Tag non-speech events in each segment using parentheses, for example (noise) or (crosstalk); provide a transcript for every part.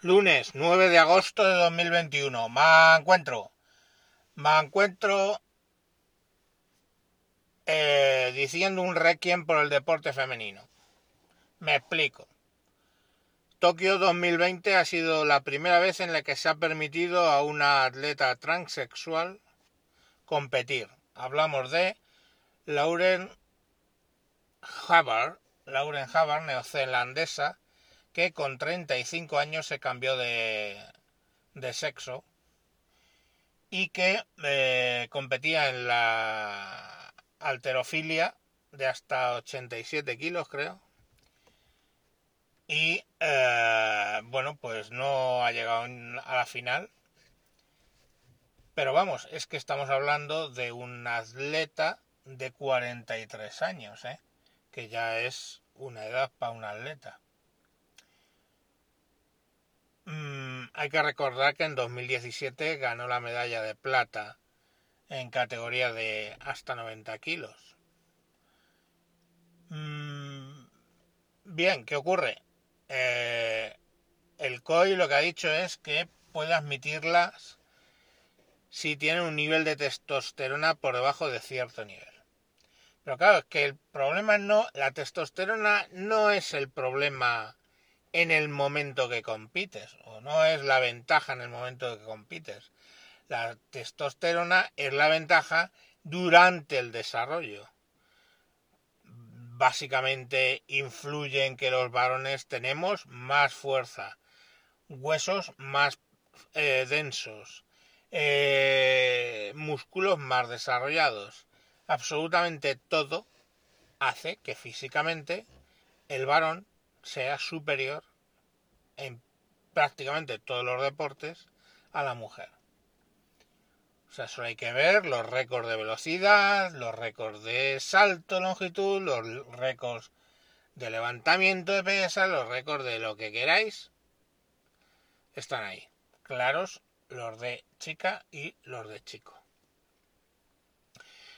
Lunes 9 de agosto de 2021. Me encuentro. Me encuentro eh, diciendo un requiem por el deporte femenino. Me explico. Tokio 2020 ha sido la primera vez en la que se ha permitido a una atleta transexual competir. Hablamos de Lauren Havard, Lauren Havard, neozelandesa, que con 35 años se cambió de, de sexo y que eh, competía en la alterofilia de hasta 87 kilos, creo. Y eh, bueno, pues no ha llegado a la final. Pero vamos, es que estamos hablando de un atleta de 43 años, ¿eh? que ya es una edad para un atleta. Hay que recordar que en 2017 ganó la medalla de plata en categoría de hasta 90 kilos. Mm, bien, ¿qué ocurre? Eh, el COI lo que ha dicho es que puede admitirlas si tienen un nivel de testosterona por debajo de cierto nivel. Pero claro, es que el problema no, la testosterona no es el problema en el momento que compites, o no es la ventaja en el momento que compites. La testosterona es la ventaja durante el desarrollo. Básicamente influye en que los varones tenemos más fuerza, huesos más eh, densos, eh, músculos más desarrollados. Absolutamente todo hace que físicamente el varón sea superior en prácticamente todos los deportes a la mujer. O sea, solo hay que ver los récords de velocidad, los récords de salto, longitud, los récords de levantamiento de pesas, los récords de lo que queráis. Están ahí. Claros los de chica y los de chico.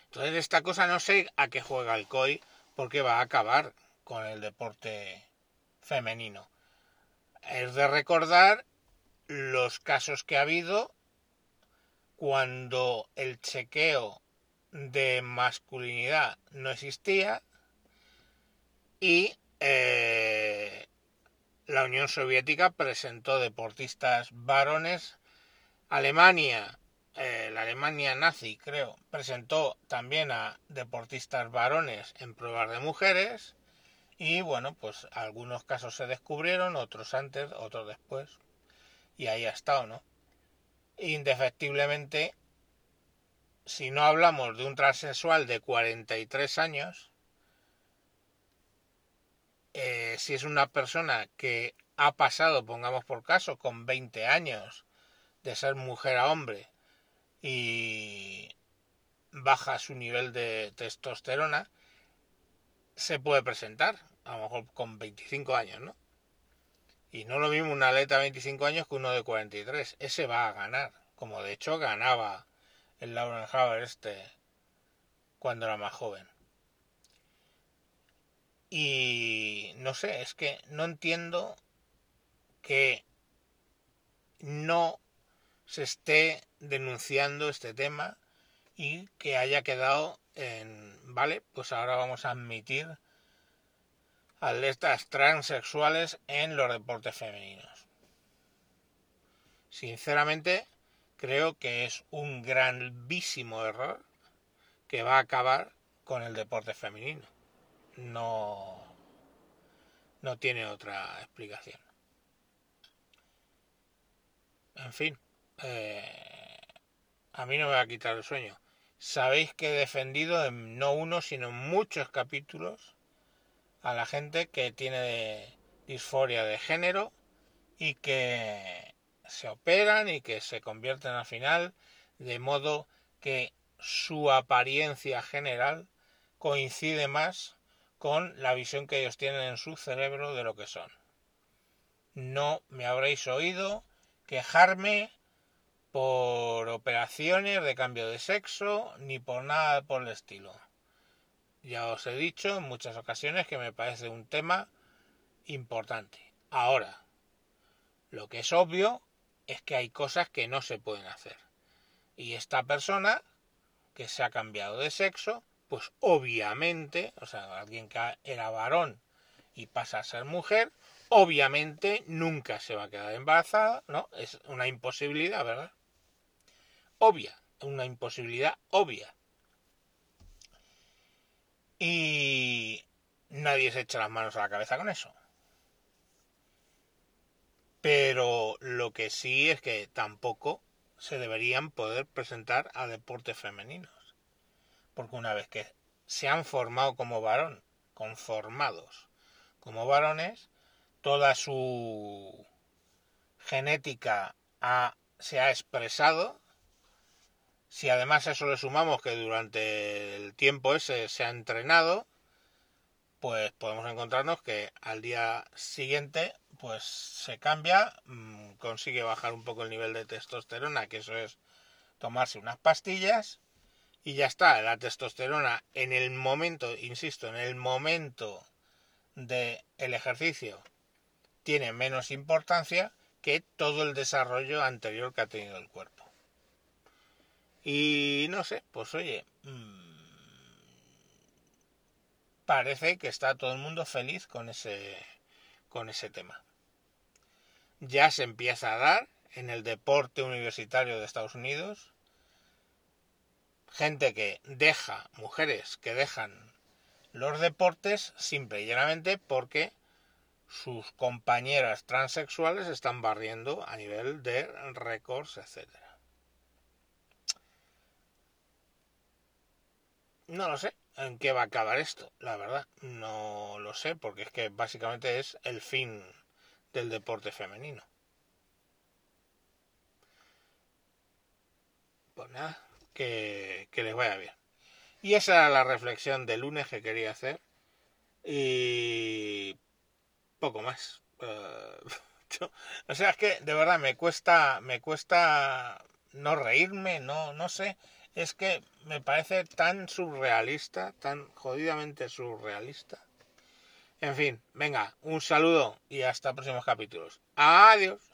Entonces esta cosa no sé a qué juega el COI porque va a acabar con el deporte femenino. Es de recordar los casos que ha habido cuando el chequeo de masculinidad no existía y eh, la Unión Soviética presentó deportistas varones. Alemania, eh, la Alemania nazi, creo, presentó también a deportistas varones en pruebas de mujeres y bueno, pues algunos casos se descubrieron, otros antes, otros después. Y ahí ha estado, ¿no? Indefectiblemente, si no hablamos de un transexual de 43 años, eh, si es una persona que ha pasado, pongamos por caso, con 20 años de ser mujer a hombre y baja su nivel de testosterona, se puede presentar a lo mejor con 25 años, ¿no? Y no lo mismo un atleta de 25 años que uno de 43. Ese va a ganar, como de hecho ganaba el Lauren Haber este cuando era más joven. Y no sé, es que no entiendo que no se esté denunciando este tema y que haya quedado en, vale, pues ahora vamos a admitir atletas transexuales en los deportes femeninos. Sinceramente, creo que es un grandísimo error que va a acabar con el deporte femenino. No, no tiene otra explicación. En fin, eh, a mí no me va a quitar el sueño. Sabéis que he defendido en no uno, sino en muchos capítulos a la gente que tiene disforia de género y que se operan y que se convierten al final de modo que su apariencia general coincide más con la visión que ellos tienen en su cerebro de lo que son. No me habréis oído quejarme por operaciones de cambio de sexo ni por nada por el estilo. Ya os he dicho en muchas ocasiones que me parece un tema importante. Ahora, Lo que es obvio es que hay cosas que no se pueden hacer. Y esta persona que se ha cambiado de sexo, pues obviamente, o sea, alguien que era varón y pasa a ser mujer, obviamente nunca se va a quedar embarazada, ¿no? Es una imposibilidad, ¿verdad? Obvia, una imposibilidad obvia. Y nadie se echa las manos a la cabeza con eso. Pero lo que sí es que tampoco se deberían poder presentar a deportes femeninos. Porque una vez que se han formado como varón, conformados como varones, toda su genética se ha expresado. Si además a eso le sumamos que durante el tiempo ese se ha entrenado, pues podemos encontrarnos que al día siguiente pues se cambia, mm, consigue bajar un poco el nivel de testosterona, que eso es tomarse unas pastillas y ya está, la testosterona en el momento, insisto, en el momento del el ejercicio tiene menos importancia que todo el desarrollo anterior que ha tenido el cuerpo. Y no sé, pues oye, mm, parece que está todo el mundo feliz con ese, con ese tema. Ya se empieza a dar en el deporte universitario de Estados Unidos. Gente que deja, mujeres que dejan los deportes simple y llanamente porque sus compañeras transexuales están barriendo a nivel de récords, etcétera. No lo sé en qué va a acabar esto, la verdad. No lo sé, porque es que básicamente es el fin del deporte femenino. Pues nada, que, que les vaya bien. Y esa era la reflexión de lunes que quería hacer. Y poco más. (laughs) Eh, o sea, es que de verdad me cuesta, me cuesta no reírme, no, no sé es que me parece tan surrealista, tan jodidamente surrealista. En fin, venga, un saludo y hasta próximos capítulos. Adiós.